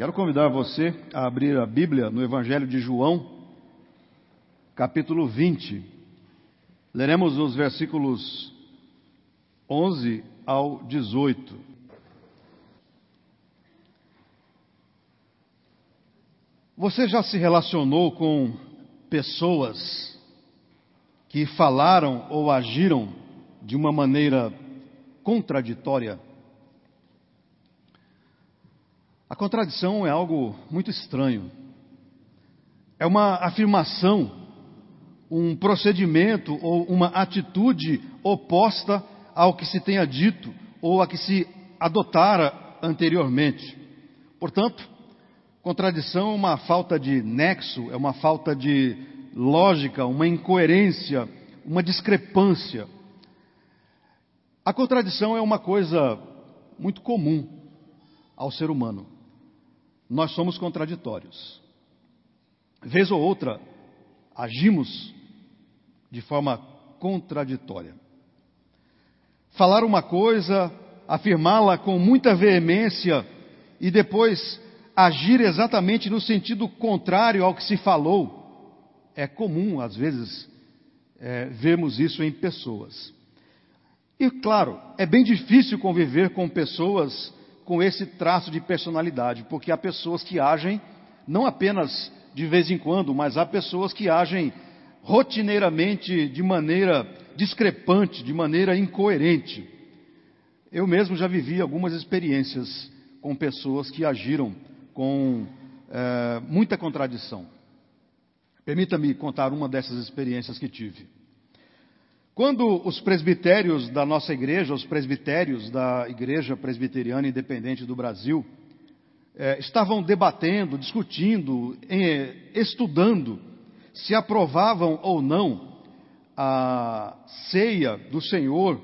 Quero convidar você a abrir a Bíblia no Evangelho de João, capítulo 20. Leremos os versículos 11 ao 18. Você já se relacionou com pessoas que falaram ou agiram de uma maneira contraditória? A contradição é algo muito estranho. É uma afirmação, um procedimento ou uma atitude oposta ao que se tenha dito ou a que se adotara anteriormente. Portanto, contradição é uma falta de nexo, é uma falta de lógica, uma incoerência, uma discrepância. A contradição é uma coisa muito comum ao ser humano nós somos contraditórios. Vez ou outra, agimos de forma contraditória. Falar uma coisa, afirmá-la com muita veemência e depois agir exatamente no sentido contrário ao que se falou, é comum, às vezes, é, vermos isso em pessoas. E, claro, é bem difícil conviver com pessoas com esse traço de personalidade, porque há pessoas que agem não apenas de vez em quando, mas há pessoas que agem rotineiramente de maneira discrepante, de maneira incoerente. Eu mesmo já vivi algumas experiências com pessoas que agiram com é, muita contradição. Permita-me contar uma dessas experiências que tive. Quando os presbitérios da nossa igreja, os presbitérios da Igreja Presbiteriana Independente do Brasil, eh, estavam debatendo, discutindo, eh, estudando se aprovavam ou não a ceia do Senhor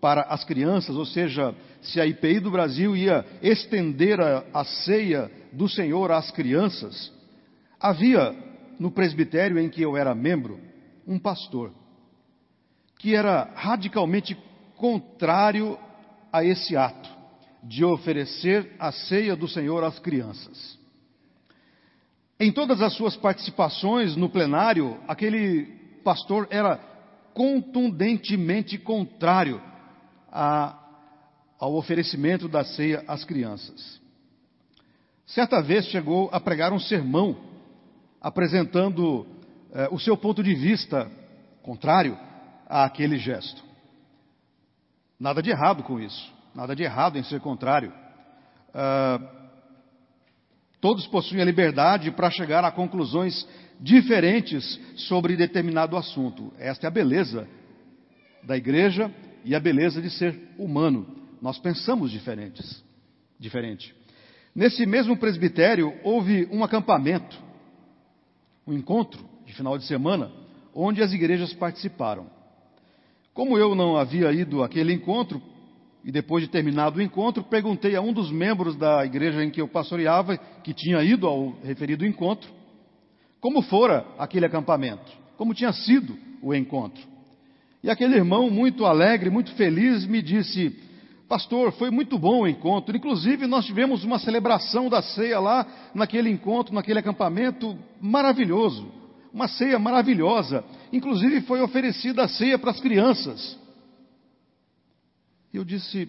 para as crianças, ou seja, se a IPI do Brasil ia estender a, a ceia do Senhor às crianças, havia no presbitério em que eu era membro um pastor que era radicalmente contrário a esse ato de oferecer a ceia do Senhor às crianças. Em todas as suas participações no plenário, aquele pastor era contundentemente contrário a, ao oferecimento da ceia às crianças. Certa vez chegou a pregar um sermão apresentando eh, o seu ponto de vista contrário àquele gesto. Nada de errado com isso, nada de errado em ser contrário. Uh, todos possuem a liberdade para chegar a conclusões diferentes sobre determinado assunto. Esta é a beleza da igreja e a beleza de ser humano. Nós pensamos diferentes, diferente. Nesse mesmo presbitério houve um acampamento, um encontro de final de semana, onde as igrejas participaram. Como eu não havia ido àquele encontro, e depois de terminado o encontro, perguntei a um dos membros da igreja em que eu pastoreava, que tinha ido ao referido encontro, como fora aquele acampamento, como tinha sido o encontro. E aquele irmão, muito alegre, muito feliz, me disse: Pastor, foi muito bom o encontro. Inclusive, nós tivemos uma celebração da ceia lá, naquele encontro, naquele acampamento maravilhoso uma ceia maravilhosa. Inclusive foi oferecida a ceia para as crianças. E eu disse,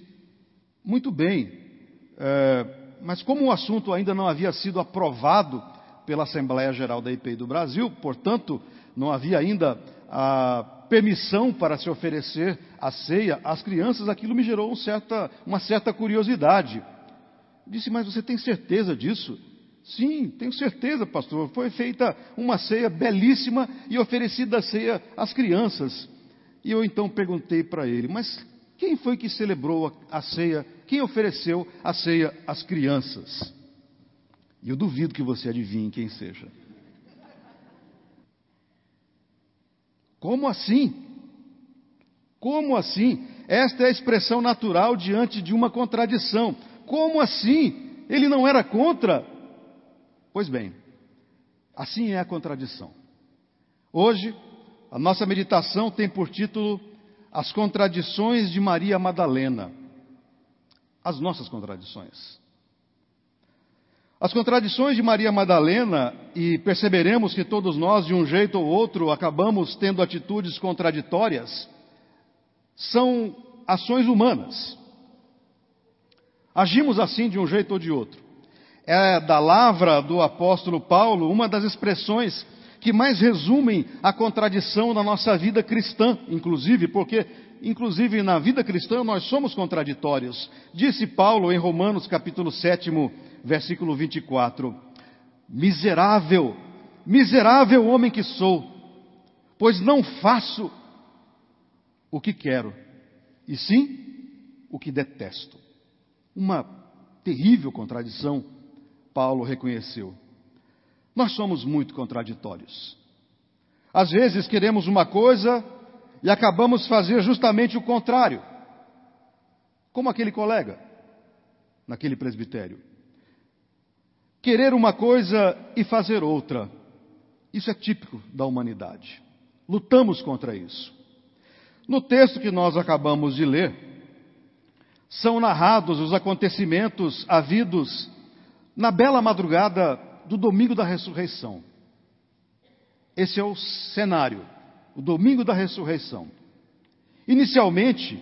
muito bem, é, mas como o assunto ainda não havia sido aprovado pela Assembleia Geral da IPI do Brasil, portanto, não havia ainda a permissão para se oferecer a ceia às crianças, aquilo me gerou um certa, uma certa curiosidade. Disse, mas você tem certeza disso? Sim, tenho certeza, pastor. Foi feita uma ceia belíssima e oferecida a ceia às crianças. E eu então perguntei para ele: Mas quem foi que celebrou a ceia? Quem ofereceu a ceia às crianças? E eu duvido que você adivinhe quem seja. Como assim? Como assim? Esta é a expressão natural diante de uma contradição. Como assim? Ele não era contra? Pois bem, assim é a contradição. Hoje, a nossa meditação tem por título As Contradições de Maria Madalena. As nossas contradições. As contradições de Maria Madalena, e perceberemos que todos nós, de um jeito ou outro, acabamos tendo atitudes contraditórias, são ações humanas. Agimos assim de um jeito ou de outro. É da lavra do apóstolo Paulo uma das expressões que mais resumem a contradição na nossa vida cristã, inclusive, porque inclusive na vida cristã nós somos contraditórios. Disse Paulo em Romanos capítulo 7, versículo 24: Miserável, miserável homem que sou, pois não faço o que quero, e sim o que detesto. Uma terrível contradição, Paulo reconheceu. Nós somos muito contraditórios. Às vezes queremos uma coisa e acabamos fazer justamente o contrário. Como aquele colega naquele presbitério. Querer uma coisa e fazer outra. Isso é típico da humanidade. Lutamos contra isso. No texto que nós acabamos de ler, são narrados os acontecimentos havidos na bela madrugada do domingo da ressurreição. Esse é o cenário, o domingo da ressurreição. Inicialmente,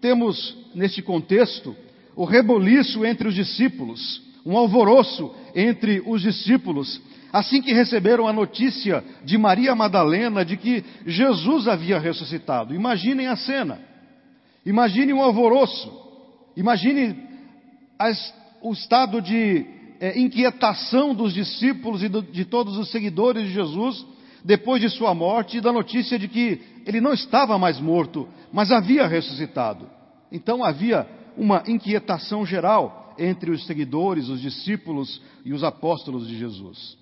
temos neste contexto o reboliço entre os discípulos, um alvoroço entre os discípulos, assim que receberam a notícia de Maria Madalena de que Jesus havia ressuscitado. Imaginem a cena, imagine um alvoroço, imagine as, o estado de é, inquietação dos discípulos e do, de todos os seguidores de Jesus depois de sua morte e da notícia de que ele não estava mais morto, mas havia ressuscitado. Então havia uma inquietação geral entre os seguidores, os discípulos e os apóstolos de Jesus.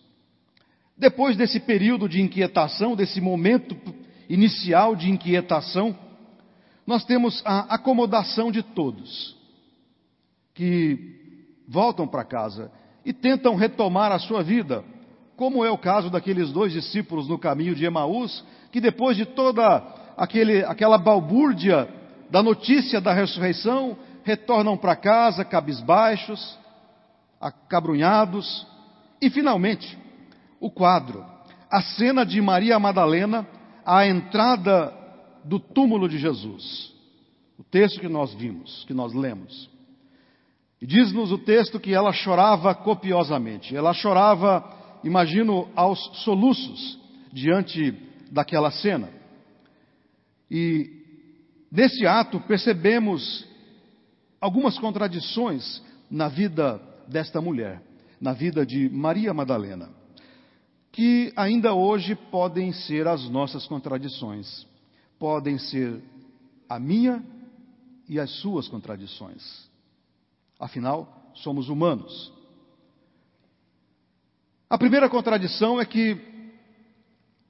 Depois desse período de inquietação, desse momento inicial de inquietação, nós temos a acomodação de todos que voltam para casa e tentam retomar a sua vida, como é o caso daqueles dois discípulos no caminho de Emaús, que depois de toda aquele, aquela balbúrdia da notícia da ressurreição, retornam para casa cabisbaixos, acabrunhados, e finalmente, o quadro, a cena de Maria Madalena, a entrada do túmulo de Jesus. O texto que nós vimos, que nós lemos. E diz-nos o texto que ela chorava copiosamente. Ela chorava, imagino, aos soluços diante daquela cena. E nesse ato percebemos algumas contradições na vida desta mulher, na vida de Maria Madalena, que ainda hoje podem ser as nossas contradições, podem ser a minha e as suas contradições. Afinal, somos humanos. A primeira contradição é que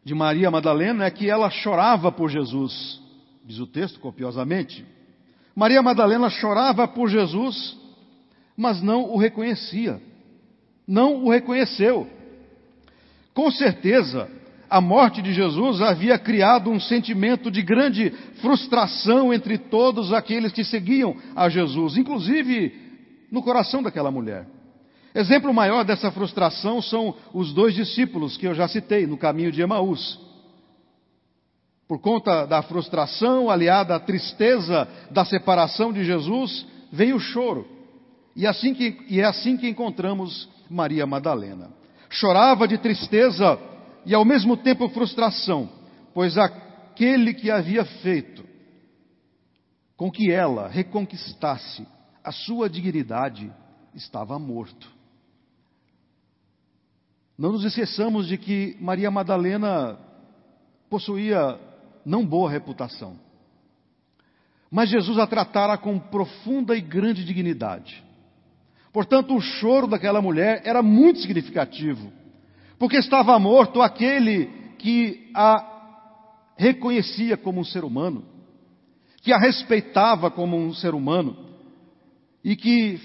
de Maria Madalena é que ela chorava por Jesus, diz o texto copiosamente. Maria Madalena chorava por Jesus, mas não o reconhecia. Não o reconheceu. Com certeza, a morte de Jesus havia criado um sentimento de grande frustração entre todos aqueles que seguiam a Jesus, inclusive no coração daquela mulher. Exemplo maior dessa frustração são os dois discípulos que eu já citei no caminho de Emaús. Por conta da frustração aliada à tristeza da separação de Jesus, veio o choro. E, assim que, e é assim que encontramos Maria Madalena. Chorava de tristeza e ao mesmo tempo frustração, pois aquele que havia feito com que ela reconquistasse a sua dignidade estava morto. Não nos esqueçamos de que Maria Madalena possuía não boa reputação. Mas Jesus a tratara com profunda e grande dignidade. Portanto, o choro daquela mulher era muito significativo, porque estava morto aquele que a reconhecia como um ser humano, que a respeitava como um ser humano, e que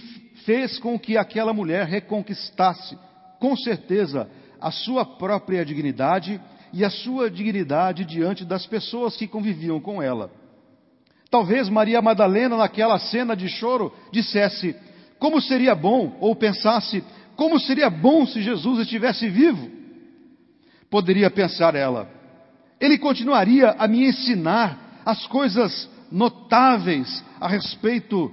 fez com que aquela mulher reconquistasse, com certeza, a sua própria dignidade e a sua dignidade diante das pessoas que conviviam com ela. Talvez Maria Madalena, naquela cena de choro, dissesse: Como seria bom, ou pensasse, Como seria bom se Jesus estivesse vivo? Poderia pensar ela. Ele continuaria a me ensinar as coisas notáveis a respeito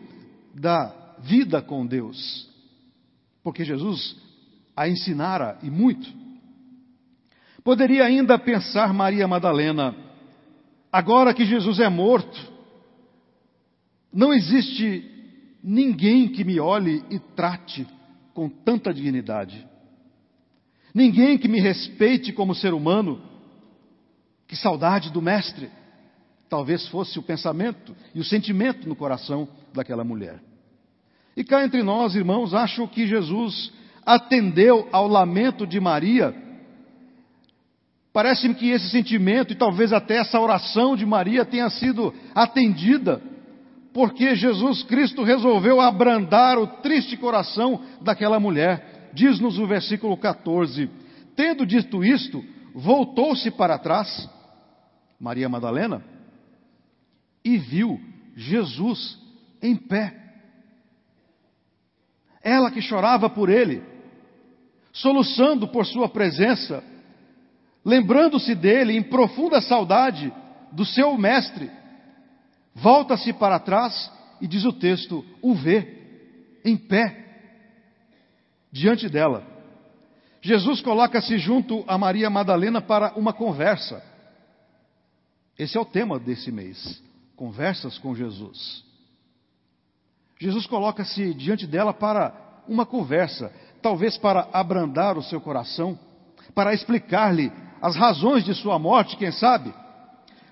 da vida com Deus. Porque Jesus a ensinara e muito. Poderia ainda pensar Maria Madalena, agora que Jesus é morto, não existe ninguém que me olhe e trate com tanta dignidade. Ninguém que me respeite como ser humano. Que saudade do Mestre. Talvez fosse o pensamento e o sentimento no coração daquela mulher. E cá entre nós, irmãos, acho que Jesus atendeu ao lamento de Maria. Parece-me que esse sentimento e talvez até essa oração de Maria tenha sido atendida porque Jesus Cristo resolveu abrandar o triste coração daquela mulher. Diz-nos o versículo 14: Tendo dito isto, voltou-se para trás, Maria Madalena, e viu Jesus em pé. Ela que chorava por ele, soluçando por sua presença, lembrando-se dele em profunda saudade do seu mestre, volta-se para trás e diz o texto: o vê em pé diante dela. Jesus coloca-se junto a Maria Madalena para uma conversa. Esse é o tema desse mês: conversas com Jesus. Jesus coloca-se diante dela para uma conversa, talvez para abrandar o seu coração, para explicar-lhe as razões de sua morte, quem sabe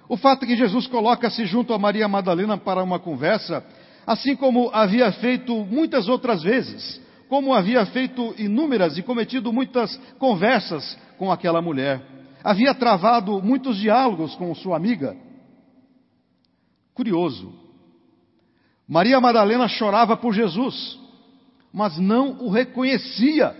o fato é que Jesus coloca-se junto a Maria Madalena para uma conversa, assim como havia feito muitas outras vezes, como havia feito inúmeras e cometido muitas conversas com aquela mulher. Havia travado muitos diálogos com sua amiga. Curioso. Maria Madalena chorava por Jesus, mas não o reconhecia.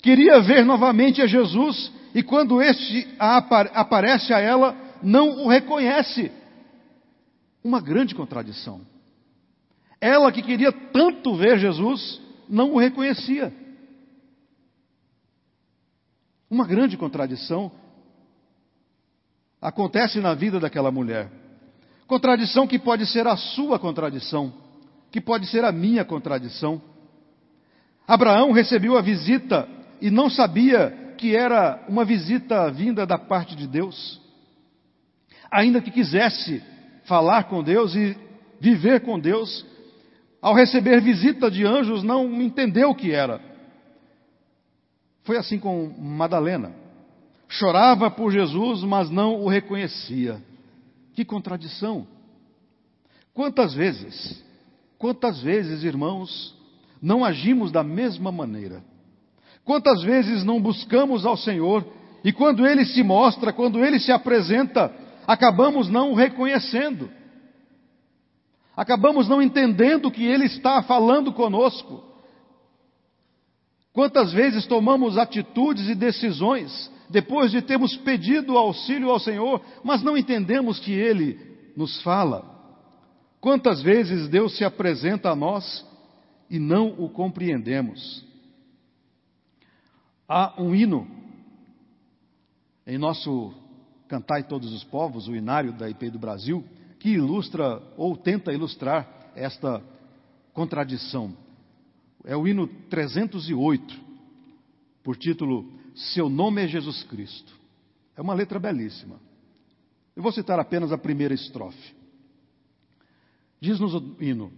Queria ver novamente a Jesus e quando este aparece a ela, não o reconhece. Uma grande contradição. Ela que queria tanto ver Jesus, não o reconhecia. Uma grande contradição acontece na vida daquela mulher. Contradição que pode ser a sua contradição, que pode ser a minha contradição. Abraão recebeu a visita e não sabia que era uma visita vinda da parte de Deus ainda que quisesse falar com Deus e viver com Deus, ao receber visita de anjos, não entendeu o que era. Foi assim com Madalena. Chorava por Jesus, mas não o reconhecia. Que contradição! Quantas vezes, quantas vezes, irmãos, não agimos da mesma maneira? Quantas vezes não buscamos ao Senhor e quando Ele se mostra, quando Ele se apresenta, acabamos não o reconhecendo, acabamos não entendendo que Ele está falando conosco. Quantas vezes tomamos atitudes e decisões depois de termos pedido auxílio ao Senhor, mas não entendemos que Ele nos fala? Quantas vezes Deus se apresenta a nós e não o compreendemos? Há um hino em nosso Cantai Todos os Povos, o inário da IP do Brasil, que ilustra ou tenta ilustrar esta contradição. É o hino 308, por título Seu Nome é Jesus Cristo. É uma letra belíssima. Eu vou citar apenas a primeira estrofe. Diz-nos o hino: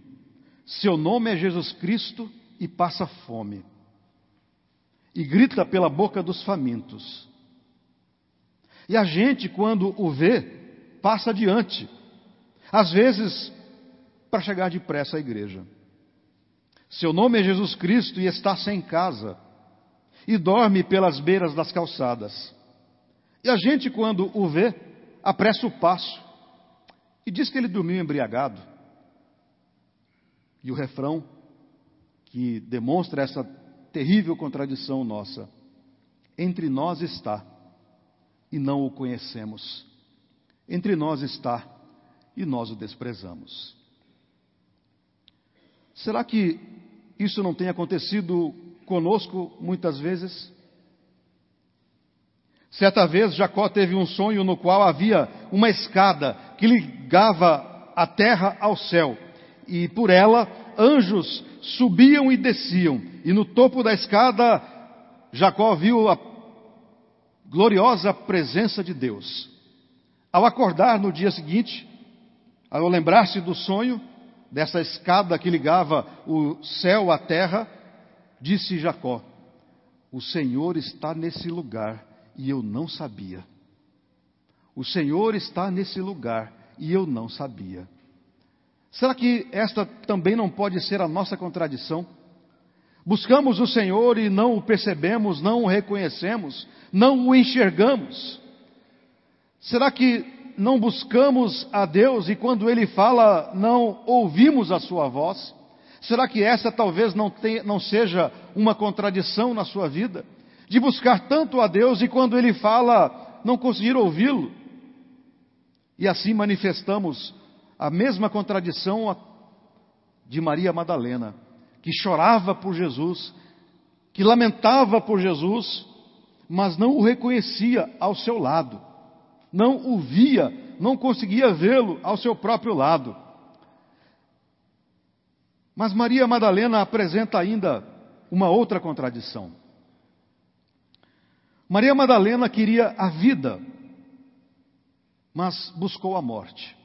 Seu nome é Jesus Cristo e passa fome, e grita pela boca dos famintos. E a gente, quando o vê, passa adiante. Às vezes, para chegar depressa à igreja. Seu nome é Jesus Cristo e está sem casa. E dorme pelas beiras das calçadas. E a gente, quando o vê, apressa o passo. E diz que ele dormiu embriagado. E o refrão, que demonstra essa terrível contradição nossa: entre nós está e não o conhecemos. Entre nós está e nós o desprezamos. Será que isso não tem acontecido conosco muitas vezes? Certa vez Jacó teve um sonho no qual havia uma escada que ligava a terra ao céu, e por ela anjos subiam e desciam, e no topo da escada Jacó viu a gloriosa presença de Deus. Ao acordar no dia seguinte, ao lembrar-se do sonho, dessa escada que ligava o céu à terra, disse Jacó: O Senhor está nesse lugar e eu não sabia. O Senhor está nesse lugar e eu não sabia. Será que esta também não pode ser a nossa contradição? Buscamos o Senhor e não o percebemos, não o reconhecemos, não o enxergamos. Será que não buscamos a Deus e quando Ele fala não ouvimos a Sua voz? Será que essa talvez não, tenha, não seja uma contradição na sua vida? De buscar tanto a Deus e quando Ele fala não conseguir ouvi-lo? E assim manifestamos a mesma contradição de Maria Madalena, que chorava por Jesus, que lamentava por Jesus, mas não o reconhecia ao seu lado, não o via, não conseguia vê-lo ao seu próprio lado. Mas Maria Madalena apresenta ainda uma outra contradição. Maria Madalena queria a vida, mas buscou a morte.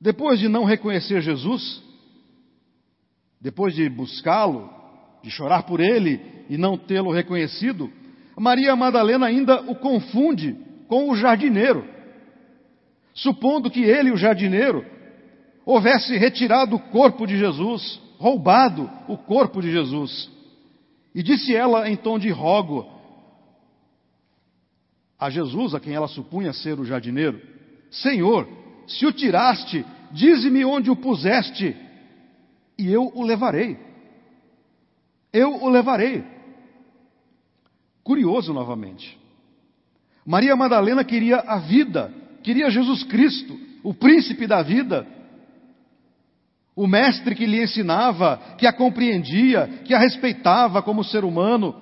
Depois de não reconhecer Jesus, depois de buscá-lo, de chorar por ele e não tê-lo reconhecido, Maria Madalena ainda o confunde com o jardineiro, supondo que ele, o jardineiro, houvesse retirado o corpo de Jesus, roubado o corpo de Jesus. E disse ela em tom de rogo a Jesus, a quem ela supunha ser o jardineiro: Senhor, se o tiraste, dize-me onde o puseste, e eu o levarei. Eu o levarei. Curioso novamente. Maria Madalena queria a vida, queria Jesus Cristo, o príncipe da vida, o mestre que lhe ensinava, que a compreendia, que a respeitava como ser humano,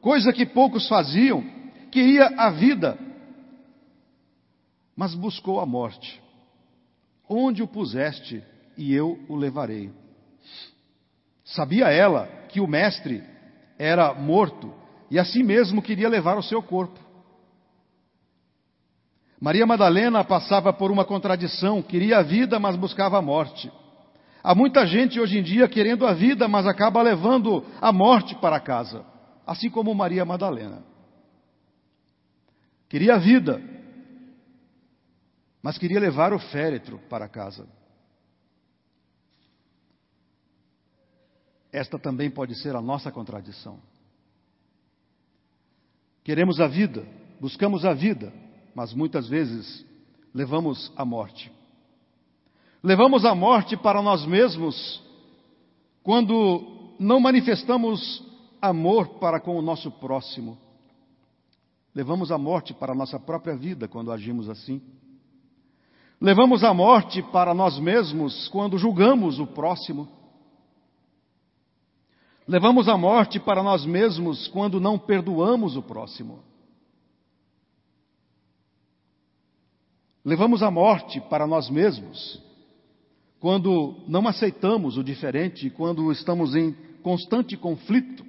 coisa que poucos faziam, queria a vida, mas buscou a morte. Onde o puseste, e eu o levarei. Sabia ela que o mestre era morto e assim mesmo queria levar o seu corpo. Maria Madalena passava por uma contradição, queria a vida, mas buscava a morte. Há muita gente hoje em dia querendo a vida, mas acaba levando a morte para casa, assim como Maria Madalena. Queria a vida, mas queria levar o féretro para casa. Esta também pode ser a nossa contradição. Queremos a vida, buscamos a vida, mas muitas vezes levamos a morte. Levamos a morte para nós mesmos quando não manifestamos amor para com o nosso próximo. Levamos a morte para a nossa própria vida quando agimos assim. Levamos a morte para nós mesmos quando julgamos o próximo. Levamos a morte para nós mesmos quando não perdoamos o próximo. Levamos a morte para nós mesmos quando não aceitamos o diferente, quando estamos em constante conflito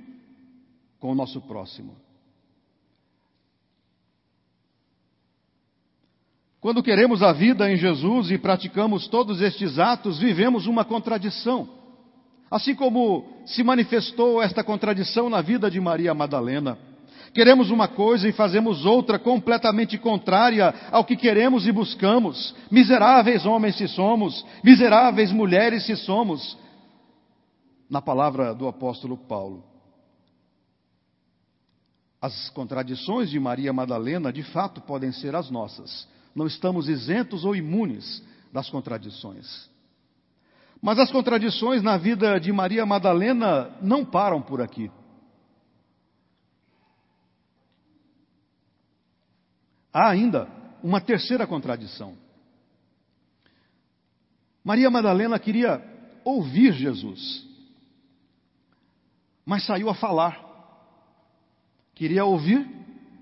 com o nosso próximo. Quando queremos a vida em Jesus e praticamos todos estes atos, vivemos uma contradição. Assim como se manifestou esta contradição na vida de Maria Madalena. Queremos uma coisa e fazemos outra completamente contrária ao que queremos e buscamos. Miseráveis homens se somos, miseráveis mulheres se somos. Na palavra do apóstolo Paulo. As contradições de Maria Madalena, de fato, podem ser as nossas não estamos isentos ou imunes das contradições. Mas as contradições na vida de Maria Madalena não param por aqui. Há ainda uma terceira contradição. Maria Madalena queria ouvir Jesus. mas saiu a falar. Queria ouvir,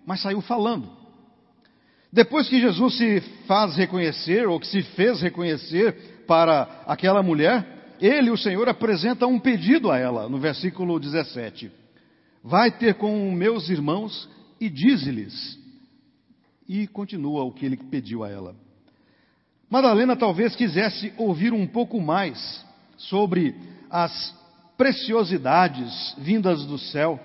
mas saiu falando. Depois que Jesus se faz reconhecer, ou que se fez reconhecer para aquela mulher, ele, o Senhor, apresenta um pedido a ela, no versículo 17: Vai ter com meus irmãos e dize-lhes. E continua o que ele pediu a ela. Madalena talvez quisesse ouvir um pouco mais sobre as preciosidades vindas do céu,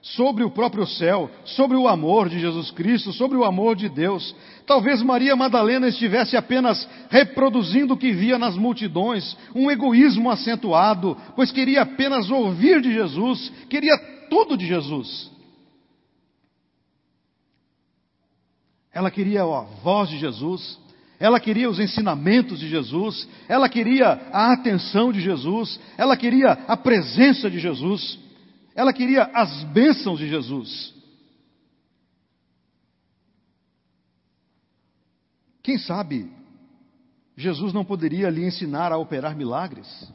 sobre o próprio céu, sobre o amor de Jesus Cristo, sobre o amor de Deus. Talvez Maria Madalena estivesse apenas reproduzindo o que via nas multidões, um egoísmo acentuado, pois queria apenas ouvir de Jesus, queria tudo de Jesus. Ela queria a voz de Jesus, ela queria os ensinamentos de Jesus, ela queria a atenção de Jesus, ela queria a presença de Jesus, ela queria as bênçãos de Jesus. Quem sabe Jesus não poderia lhe ensinar a operar milagres?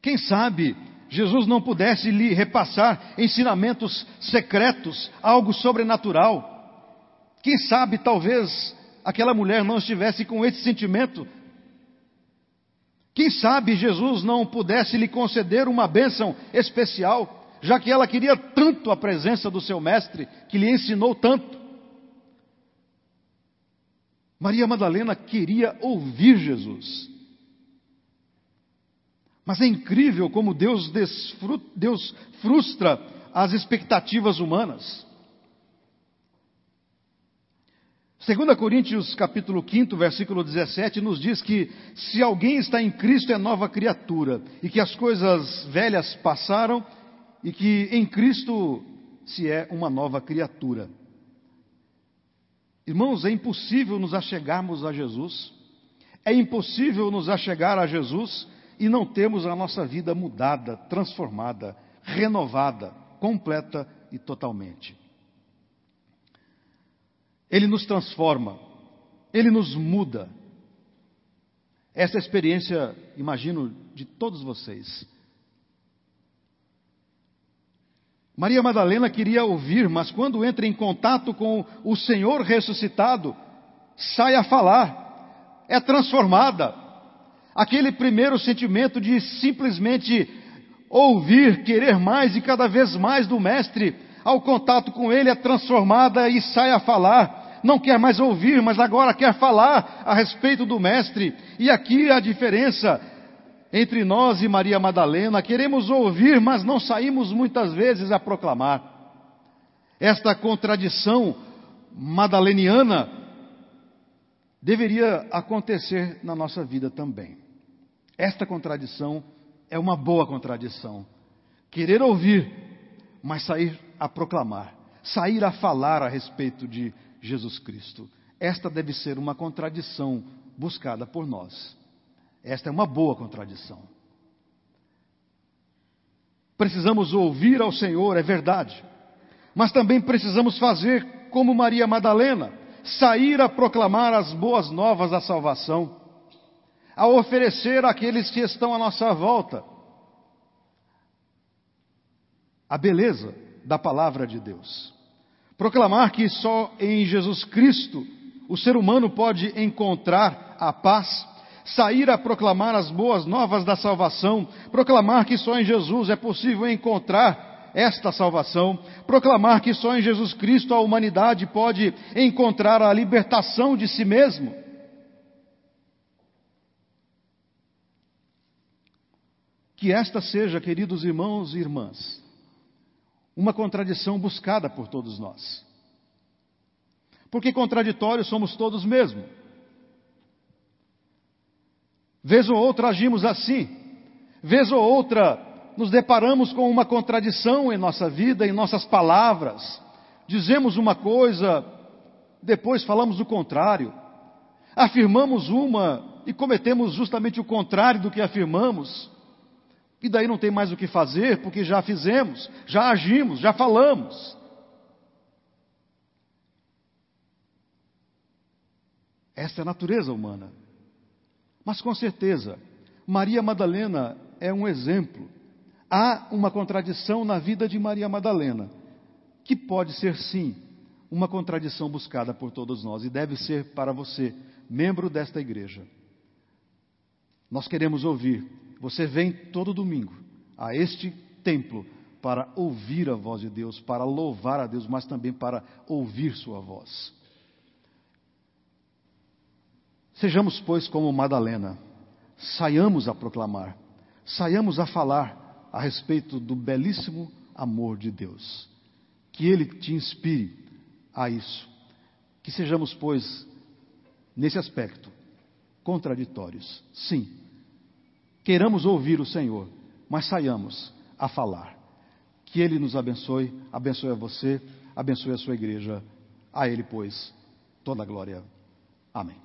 Quem sabe Jesus não pudesse lhe repassar ensinamentos secretos, algo sobrenatural? Quem sabe talvez aquela mulher não estivesse com esse sentimento. Quem sabe Jesus não pudesse lhe conceder uma bênção especial, já que ela queria tanto a presença do seu mestre, que lhe ensinou tanto. Maria Madalena queria ouvir Jesus. Mas é incrível como Deus, Deus frustra as expectativas humanas. 2 Coríntios capítulo 5, versículo 17 nos diz que se alguém está em Cristo é nova criatura e que as coisas velhas passaram e que em Cristo se é uma nova criatura. Irmãos, é impossível nos achegarmos a Jesus, é impossível nos achegar a Jesus e não termos a nossa vida mudada, transformada, renovada, completa e totalmente. Ele nos transforma, ele nos muda. Essa é experiência, imagino, de todos vocês. Maria Madalena queria ouvir, mas quando entra em contato com o Senhor ressuscitado, sai a falar, é transformada. Aquele primeiro sentimento de simplesmente ouvir, querer mais e cada vez mais do Mestre, ao contato com Ele é transformada e sai a falar não quer mais ouvir, mas agora quer falar a respeito do Mestre. E aqui a diferença entre nós e Maria Madalena: queremos ouvir, mas não saímos muitas vezes a proclamar. Esta contradição madaleniana deveria acontecer na nossa vida também. Esta contradição é uma boa contradição. Querer ouvir, mas sair a proclamar, sair a falar a respeito de Jesus Cristo. Esta deve ser uma contradição buscada por nós. Esta é uma boa contradição. Precisamos ouvir ao Senhor, é verdade, mas também precisamos fazer como Maria Madalena, sair a proclamar as boas novas da salvação, a oferecer àqueles que estão à nossa volta a beleza da palavra de Deus. Proclamar que só em Jesus Cristo o ser humano pode encontrar a paz, sair a proclamar as boas novas da salvação, proclamar que só em Jesus é possível encontrar esta salvação, proclamar que só em Jesus Cristo a humanidade pode encontrar a libertação de si mesmo. Que esta seja, queridos irmãos e irmãs, uma contradição buscada por todos nós. Porque contraditórios somos todos mesmo. Vez ou outra agimos assim, vez ou outra nos deparamos com uma contradição em nossa vida, em nossas palavras. Dizemos uma coisa, depois falamos o contrário. Afirmamos uma e cometemos justamente o contrário do que afirmamos. E daí não tem mais o que fazer, porque já fizemos, já agimos, já falamos. Esta é a natureza humana. Mas com certeza, Maria Madalena é um exemplo há uma contradição na vida de Maria Madalena, que pode ser sim uma contradição buscada por todos nós e deve ser para você, membro desta igreja. Nós queremos ouvir. Você vem todo domingo a este templo para ouvir a voz de Deus, para louvar a Deus, mas também para ouvir Sua voz. Sejamos, pois, como Madalena, saiamos a proclamar, saiamos a falar a respeito do belíssimo amor de Deus. Que Ele te inspire a isso. Que sejamos, pois, nesse aspecto, contraditórios. Sim, queiramos ouvir o Senhor, mas saiamos a falar. Que Ele nos abençoe, abençoe a você, abençoe a sua igreja. A Ele, pois, toda a glória. Amém.